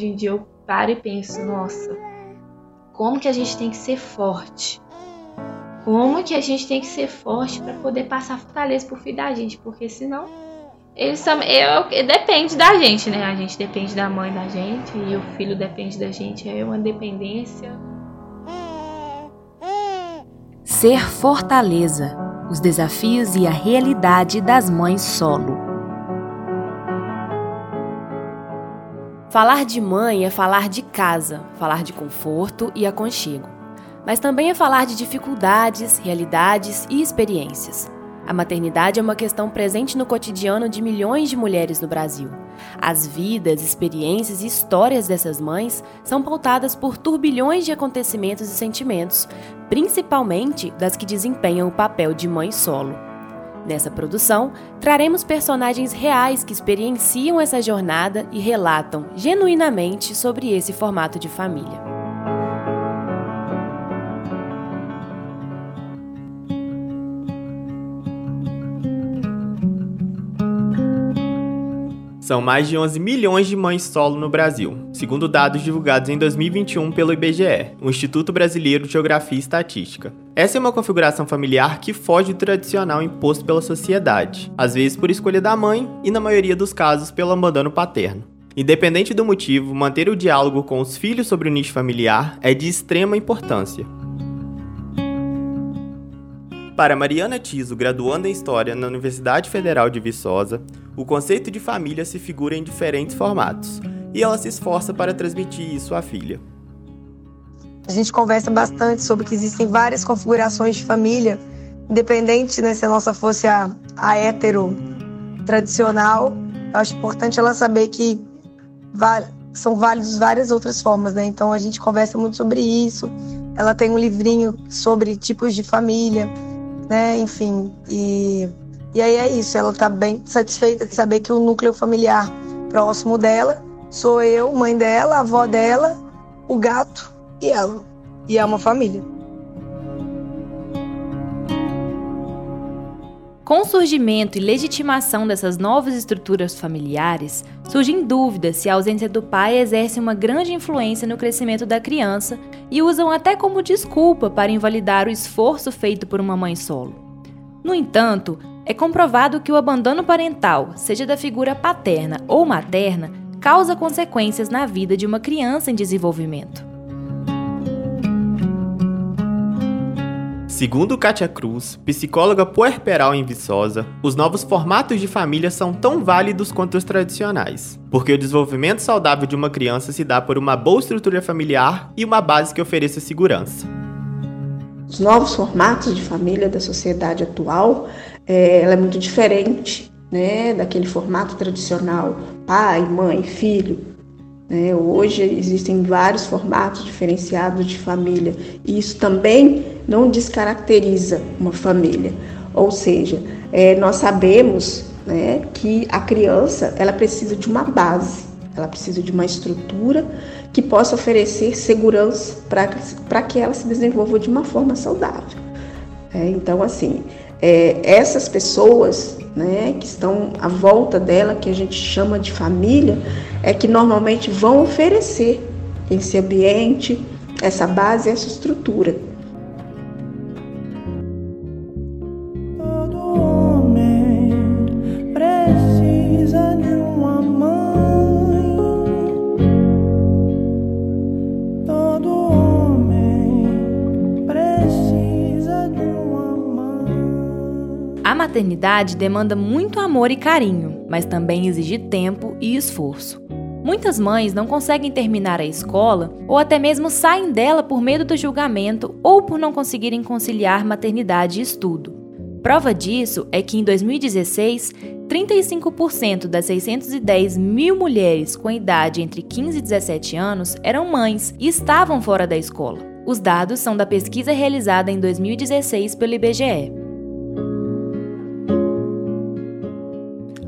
hoje em dia eu paro e penso, nossa, como que a gente tem que ser forte? Como que a gente tem que ser forte para poder passar fortaleza pro filho da gente? Porque senão eles também. Eu, depende da gente, né? A gente depende da mãe da gente e o filho depende da gente. É uma dependência. Ser fortaleza. Os desafios e a realidade das mães solo. Falar de mãe é falar de casa, falar de conforto e aconchego. Mas também é falar de dificuldades, realidades e experiências. A maternidade é uma questão presente no cotidiano de milhões de mulheres no Brasil. As vidas, experiências e histórias dessas mães são pautadas por turbilhões de acontecimentos e sentimentos, principalmente das que desempenham o papel de mãe solo. Nessa produção, traremos personagens reais que experienciam essa jornada e relatam genuinamente sobre esse formato de família. São mais de 11 milhões de mães solo no Brasil, segundo dados divulgados em 2021 pelo IBGE, o Instituto Brasileiro de Geografia e Estatística. Essa é uma configuração familiar que foge do tradicional imposto pela sociedade, às vezes por escolha da mãe e, na maioria dos casos, pelo abandono paterno. Independente do motivo, manter o diálogo com os filhos sobre o nicho familiar é de extrema importância. Para Mariana Tiso, graduanda em História na Universidade Federal de Viçosa, o conceito de família se figura em diferentes formatos, e ela se esforça para transmitir isso à filha. A gente conversa bastante sobre que existem várias configurações de família, independente né, se a nossa fosse a, a hétero tradicional. Eu acho importante ela saber que são válidas várias outras formas, né? Então a gente conversa muito sobre isso. Ela tem um livrinho sobre tipos de família né? Enfim, e, e aí é isso. Ela tá bem satisfeita de saber que o núcleo familiar próximo dela sou eu, mãe dela, avó dela, o gato e ela. E é uma família. Com o surgimento e legitimação dessas novas estruturas familiares, surgem dúvidas se a ausência do pai exerce uma grande influência no crescimento da criança e usam até como desculpa para invalidar o esforço feito por uma mãe solo. No entanto, é comprovado que o abandono parental, seja da figura paterna ou materna, causa consequências na vida de uma criança em desenvolvimento. Segundo Katia Cruz, psicóloga puerperal em Viçosa, os novos formatos de família são tão válidos quanto os tradicionais, porque o desenvolvimento saudável de uma criança se dá por uma boa estrutura familiar e uma base que ofereça segurança. Os novos formatos de família da sociedade atual, é, ela é muito diferente né, daquele formato tradicional, pai, mãe, filho, né? Hoje existem vários formatos diferenciados de família e isso também não descaracteriza uma família. Ou seja, é, nós sabemos né, que a criança ela precisa de uma base, ela precisa de uma estrutura que possa oferecer segurança para que ela se desenvolva de uma forma saudável. É, então, assim, é, essas pessoas né, que estão à volta dela, que a gente chama de família, é que normalmente vão oferecer esse ambiente, essa base, essa estrutura. Maternidade demanda muito amor e carinho, mas também exige tempo e esforço. Muitas mães não conseguem terminar a escola ou até mesmo saem dela por medo do julgamento ou por não conseguirem conciliar maternidade e estudo. Prova disso é que em 2016, 35% das 610 mil mulheres com idade entre 15 e 17 anos eram mães e estavam fora da escola. Os dados são da pesquisa realizada em 2016 pelo IBGE.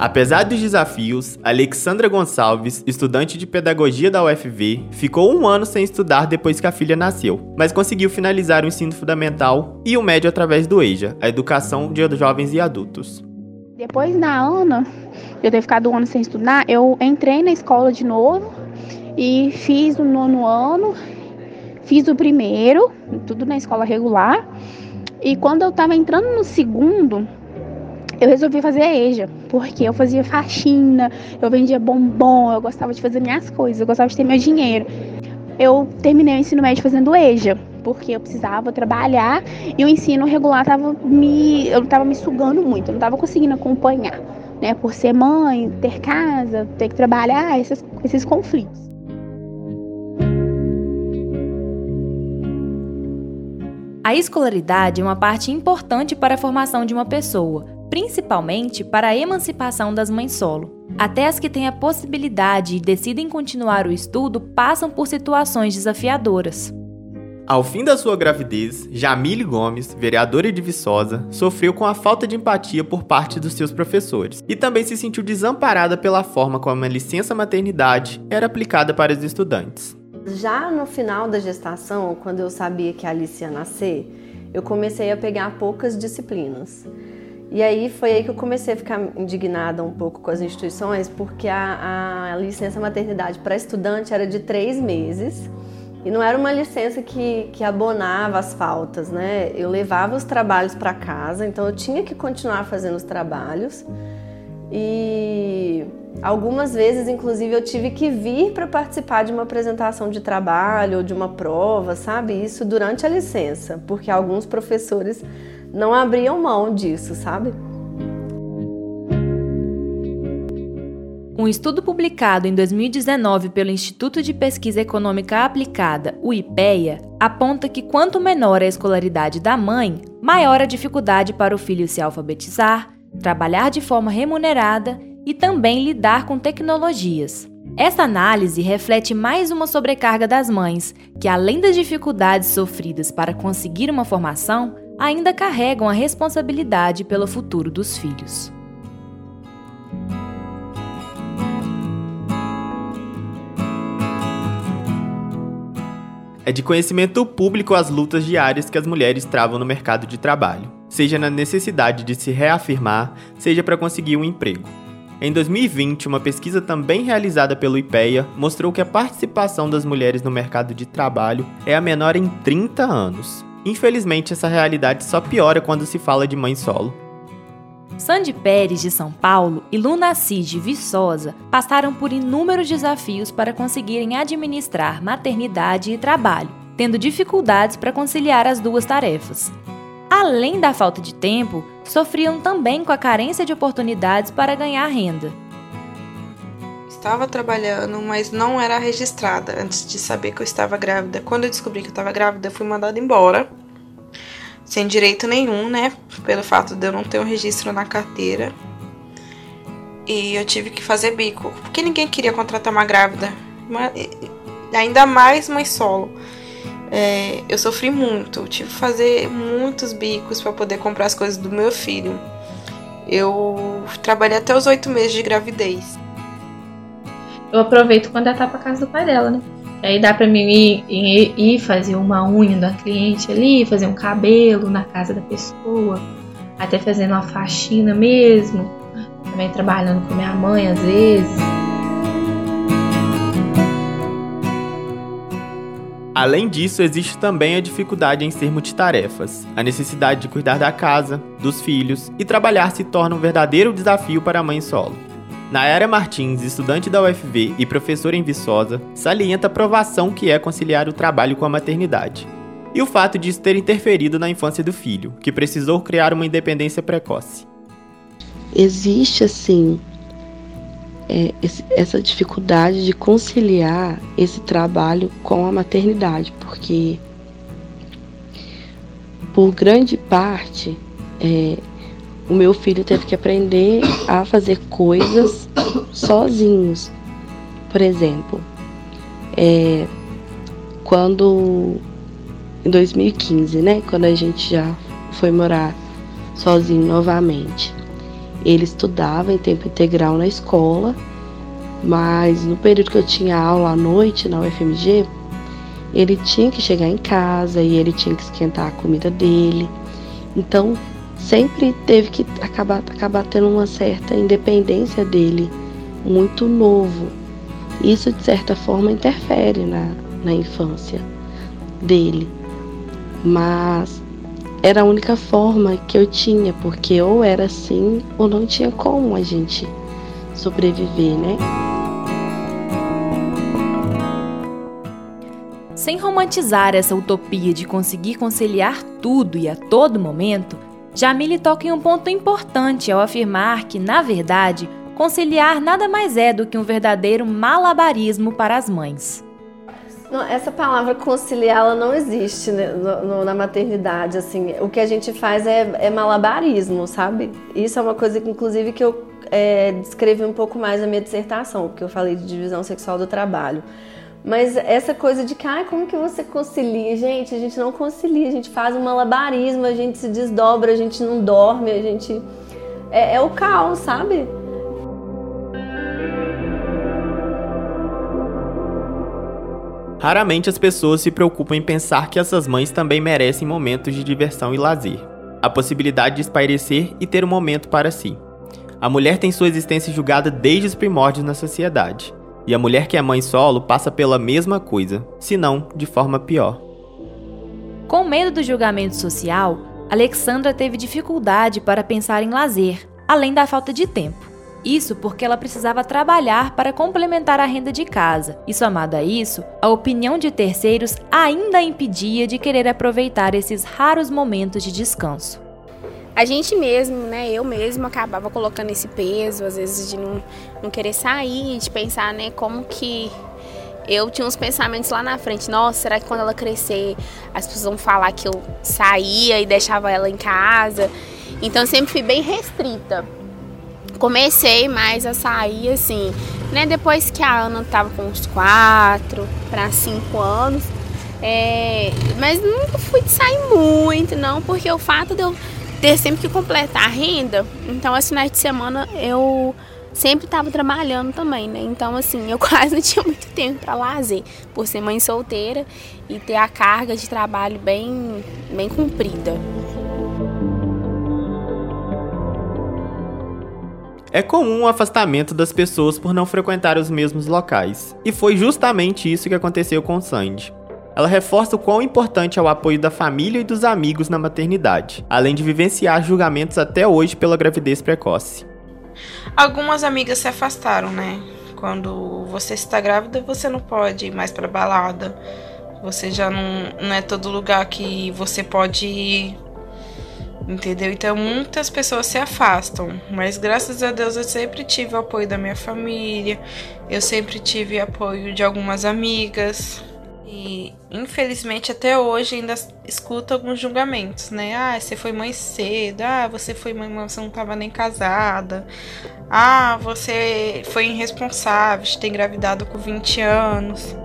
Apesar dos desafios, Alexandra Gonçalves, estudante de pedagogia da UFV, ficou um ano sem estudar depois que a filha nasceu, mas conseguiu finalizar o ensino fundamental e o médio através do EJA, a Educação de Jovens e Adultos. Depois da Ana, eu ter ficado um ano sem estudar, eu entrei na escola de novo E fiz o nono ano, fiz o primeiro, tudo na escola regular. E quando eu estava entrando no segundo, eu resolvi fazer a EJA, porque eu fazia faxina, eu vendia bombom, eu gostava de fazer minhas coisas, eu gostava de ter meu dinheiro. Eu terminei o ensino médio fazendo EJA, porque eu precisava trabalhar e o ensino regular tava me, eu estava me sugando muito, eu não estava conseguindo acompanhar, né? Por ser mãe, ter casa, ter que trabalhar, esses, esses conflitos. A escolaridade é uma parte importante para a formação de uma pessoa, principalmente para a emancipação das mães solo. Até as que têm a possibilidade e decidem continuar o estudo passam por situações desafiadoras. Ao fim da sua gravidez, Jamile Gomes, vereadora de Viçosa, sofreu com a falta de empatia por parte dos seus professores e também se sentiu desamparada pela forma como a licença maternidade era aplicada para os estudantes. Já no final da gestação, quando eu sabia que a Alice ia nascer, eu comecei a pegar poucas disciplinas. E aí foi aí que eu comecei a ficar indignada um pouco com as instituições, porque a, a licença maternidade para estudante era de três meses e não era uma licença que, que abonava as faltas, né? Eu levava os trabalhos para casa, então eu tinha que continuar fazendo os trabalhos. E algumas vezes, inclusive, eu tive que vir para participar de uma apresentação de trabalho ou de uma prova, sabe? Isso durante a licença, porque alguns professores não abriam mão disso, sabe? Um estudo publicado em 2019 pelo Instituto de Pesquisa Econômica Aplicada, o IPEA, aponta que quanto menor a escolaridade da mãe, maior a dificuldade para o filho se alfabetizar, trabalhar de forma remunerada e também lidar com tecnologias. Essa análise reflete mais uma sobrecarga das mães, que além das dificuldades sofridas para conseguir uma formação, ainda carregam a responsabilidade pelo futuro dos filhos. É de conhecimento público as lutas diárias que as mulheres travam no mercado de trabalho seja na necessidade de se reafirmar, seja para conseguir um emprego. Em 2020, uma pesquisa também realizada pelo IPEA mostrou que a participação das mulheres no mercado de trabalho é a menor em 30 anos. Infelizmente, essa realidade só piora quando se fala de mãe solo. Sandy Pérez, de São Paulo, e Luna Assis, de Viçosa, passaram por inúmeros desafios para conseguirem administrar maternidade e trabalho, tendo dificuldades para conciliar as duas tarefas além da falta de tempo, sofriam também com a carência de oportunidades para ganhar renda. Estava trabalhando, mas não era registrada antes de saber que eu estava grávida. Quando eu descobri que eu estava grávida, eu fui mandada embora, sem direito nenhum, né? Pelo fato de eu não ter um registro na carteira. E eu tive que fazer bico, porque ninguém queria contratar uma grávida, ainda mais mãe solo. É, eu sofri muito, tive que fazer muitos bicos para poder comprar as coisas do meu filho. Eu trabalhei até os oito meses de gravidez. Eu aproveito quando ela tá pra casa do pai dela, né? Aí dá pra mim ir, ir, ir, fazer uma unha da cliente ali, fazer um cabelo na casa da pessoa, até fazendo uma faxina mesmo, também trabalhando com minha mãe às vezes. Além disso, existe também a dificuldade em ser multitarefas. A necessidade de cuidar da casa, dos filhos e trabalhar se torna um verdadeiro desafio para a mãe solo. Nayara Martins, estudante da UFV e professora em Viçosa, salienta a provação que é conciliar o trabalho com a maternidade. E o fato de isso ter interferido na infância do filho, que precisou criar uma independência precoce. Existe, assim, é, essa dificuldade de conciliar esse trabalho com a maternidade, porque por grande parte é, o meu filho teve que aprender a fazer coisas sozinhos. Por exemplo, é, quando em 2015, né, quando a gente já foi morar sozinho novamente, ele estudava em tempo integral na escola, mas no período que eu tinha aula à noite na UFMG, ele tinha que chegar em casa e ele tinha que esquentar a comida dele. Então, sempre teve que acabar, acabar tendo uma certa independência dele, muito novo. Isso, de certa forma, interfere na, na infância dele. Mas era a única forma que eu tinha, porque ou era assim ou não tinha como a gente sobreviver, né? Sem romantizar essa utopia de conseguir conciliar tudo e a todo momento, Jamile toca em um ponto importante ao afirmar que, na verdade, conciliar nada mais é do que um verdadeiro malabarismo para as mães. Não, essa palavra conciliar ela não existe né, no, no, na maternidade. Assim, o que a gente faz é, é, malabarismo, sabe? Isso é uma coisa que, inclusive, que eu é, descrevi um pouco mais na minha dissertação, porque eu falei de divisão sexual do trabalho. Mas essa coisa de que, ah, como que você concilia? Gente, a gente não concilia, a gente faz um malabarismo, a gente se desdobra, a gente não dorme, a gente. É, é o caos, sabe? Raramente as pessoas se preocupam em pensar que essas mães também merecem momentos de diversão e lazer, a possibilidade de espairecer e ter um momento para si. A mulher tem sua existência julgada desde os primórdios na sociedade, e a mulher que é mãe solo passa pela mesma coisa, se não de forma pior. Com medo do julgamento social, Alexandra teve dificuldade para pensar em lazer, além da falta de tempo. Isso porque ela precisava trabalhar para complementar a renda de casa, e somado a isso, a opinião de terceiros ainda a impedia de querer aproveitar esses raros momentos de descanso. A gente mesmo, né, eu mesmo acabava colocando esse peso, às vezes de não, não querer sair, de pensar, né, como que eu tinha uns pensamentos lá na frente. Nossa, será que quando ela crescer as pessoas vão falar que eu saía e deixava ela em casa? Então sempre fui bem restrita comecei mais a sair assim, né? Depois que a Ana tava com uns 4 para 5 anos. É, mas nunca fui de sair muito, não, porque o fato de eu ter sempre que completar a renda, então assim, finais de semana eu sempre estava trabalhando também, né? Então, assim, eu quase não tinha muito tempo para lazer, por ser mãe solteira e ter a carga de trabalho bem, bem cumprida. É comum o afastamento das pessoas por não frequentar os mesmos locais, e foi justamente isso que aconteceu com Sandy. Ela reforça o quão importante é o apoio da família e dos amigos na maternidade, além de vivenciar julgamentos até hoje pela gravidez precoce. Algumas amigas se afastaram, né? Quando você está grávida, você não pode ir mais para balada. Você já não, não é todo lugar que você pode ir Entendeu? Então muitas pessoas se afastam, mas graças a Deus eu sempre tive o apoio da minha família, eu sempre tive apoio de algumas amigas. E infelizmente até hoje ainda escuto alguns julgamentos, né? Ah, você foi mãe cedo, ah, você foi mãe, mas você não estava nem casada. Ah, você foi irresponsável de ter engravidado com 20 anos.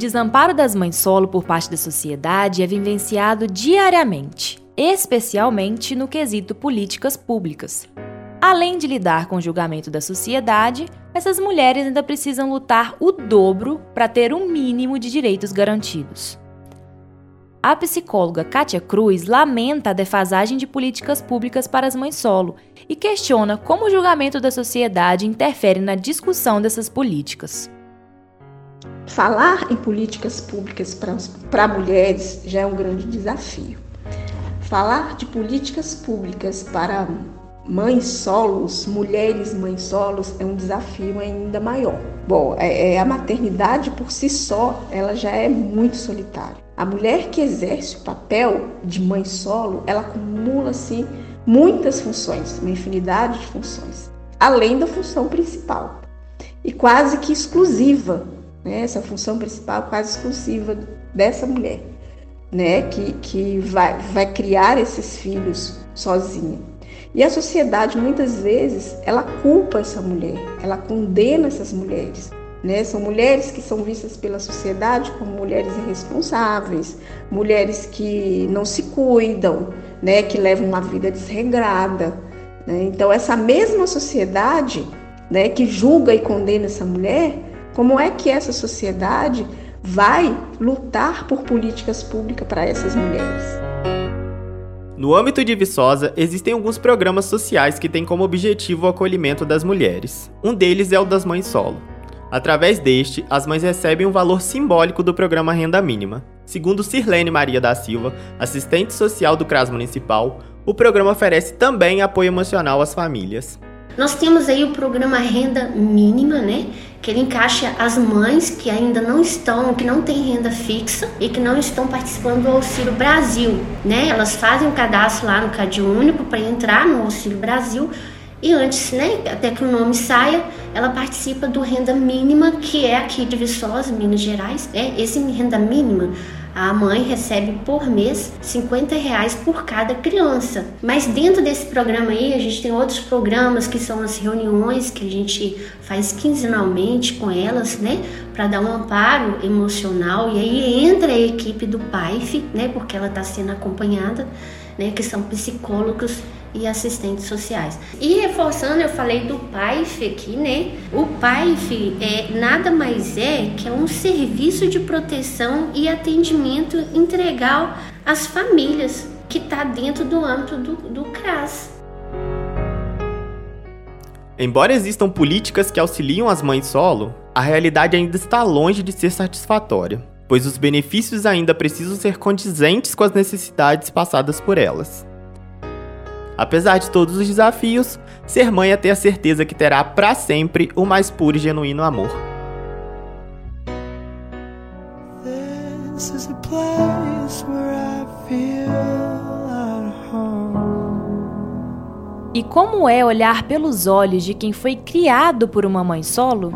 Desamparo das mães solo por parte da sociedade é vivenciado diariamente, especialmente no quesito políticas públicas. Além de lidar com o julgamento da sociedade, essas mulheres ainda precisam lutar o dobro para ter um mínimo de direitos garantidos. A psicóloga Kátia Cruz lamenta a defasagem de políticas públicas para as mães solo e questiona como o julgamento da sociedade interfere na discussão dessas políticas. Falar em políticas públicas para mulheres já é um grande desafio. Falar de políticas públicas para mães solos, mulheres mães solos, é um desafio ainda maior. Bom, é, é, a maternidade por si só, ela já é muito solitária. A mulher que exerce o papel de mãe solo, ela acumula-se muitas funções, uma infinidade de funções, além da função principal e quase que exclusiva né? essa função principal quase exclusiva dessa mulher, né? que, que vai, vai criar esses filhos sozinha. E a sociedade muitas vezes ela culpa essa mulher, ela condena essas mulheres. Né? São mulheres que são vistas pela sociedade como mulheres irresponsáveis, mulheres que não se cuidam, né? que levam uma vida desregrada. Né? Então, essa mesma sociedade né, que julga e condena essa mulher, como é que essa sociedade vai lutar por políticas públicas para essas mulheres. No âmbito de Viçosa, existem alguns programas sociais que têm como objetivo o acolhimento das mulheres. Um deles é o das mães solo. Através deste, as mães recebem um valor simbólico do programa Renda Mínima. Segundo Sirlene Maria da Silva, assistente social do CRAS Municipal, o programa oferece também apoio emocional às famílias. Nós temos aí o programa Renda Mínima, né? Que ele encaixa as mães que ainda não estão, que não têm renda fixa e que não estão participando do Auxílio Brasil, né? Elas fazem o cadastro lá no Cade Único para entrar no Auxílio Brasil e antes, né, até que o nome saia, ela participa do renda mínima, que é aqui de Viçosa, Minas Gerais. É esse renda mínima a mãe recebe por mês 50 reais por cada criança. Mas dentro desse programa aí, a gente tem outros programas que são as reuniões que a gente faz quinzenalmente com elas, né? Para dar um amparo emocional. E aí entra a equipe do PAIF, né? Porque ela está sendo acompanhada, né? Que são psicólogos e assistentes sociais. E reforçando, eu falei do PAIF aqui, né? O PAIF é nada mais é que é um serviço de proteção e atendimento integral às famílias que está dentro do âmbito do, do CRAS. Embora existam políticas que auxiliam as mães solo, a realidade ainda está longe de ser satisfatória, pois os benefícios ainda precisam ser condizentes com as necessidades passadas por elas. Apesar de todos os desafios, ser mãe é ter a certeza que terá para sempre o mais puro e genuíno amor. E como é olhar pelos olhos de quem foi criado por uma mãe solo?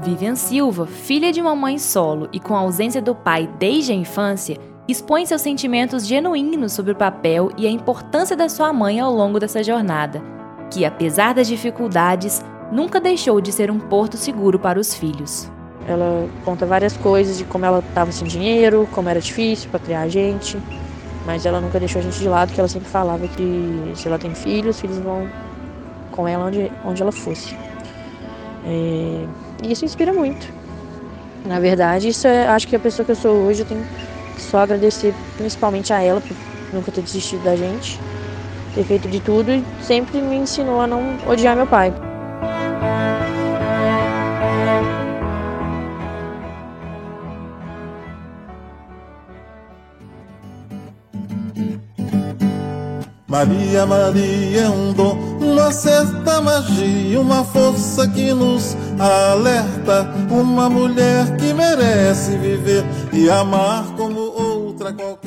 Vivian Silva, filha de uma mãe solo e com a ausência do pai desde a infância, expõe seus sentimentos genuínos sobre o papel e a importância da sua mãe ao longo dessa jornada, que, apesar das dificuldades, nunca deixou de ser um porto seguro para os filhos. Ela conta várias coisas de como ela estava sem dinheiro, como era difícil para criar a gente, mas ela nunca deixou a gente de lado, que ela sempre falava que se ela tem filhos, os filhos vão com ela onde, onde ela fosse. É, e isso inspira muito. Na verdade, isso é, acho que a pessoa que eu sou hoje eu tenho só agradecer principalmente a ela por nunca ter desistido da gente, ter feito de tudo e sempre me ensinou a não odiar meu pai. Maria, Maria é um dom, uma certa magia, uma força que nos alerta. Uma mulher que merece viver e amar como qualquer.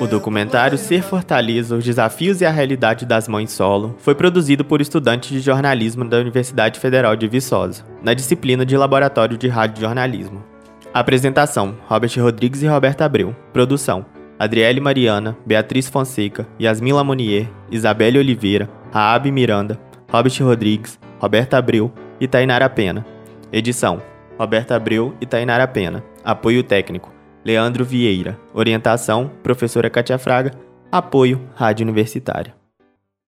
O documentário Ser Fortaleza: Os Desafios e a Realidade das Mães Solo foi produzido por estudantes de jornalismo da Universidade Federal de Viçosa, na disciplina de Laboratório de Rádio Jornalismo. Apresentação: Robert Rodrigues e Roberta Abreu. Produção: Adriele Mariana, Beatriz Fonseca, Yasmin Lamonier, Isabelle Oliveira, Raab Miranda, Robert Rodrigues, Roberta Abreu e Tainara Pena. Edição: Roberta Abreu e Tainara Pena. Apoio técnico: Leandro Vieira. Orientação: Professora Katia Fraga. Apoio: Rádio Universitária.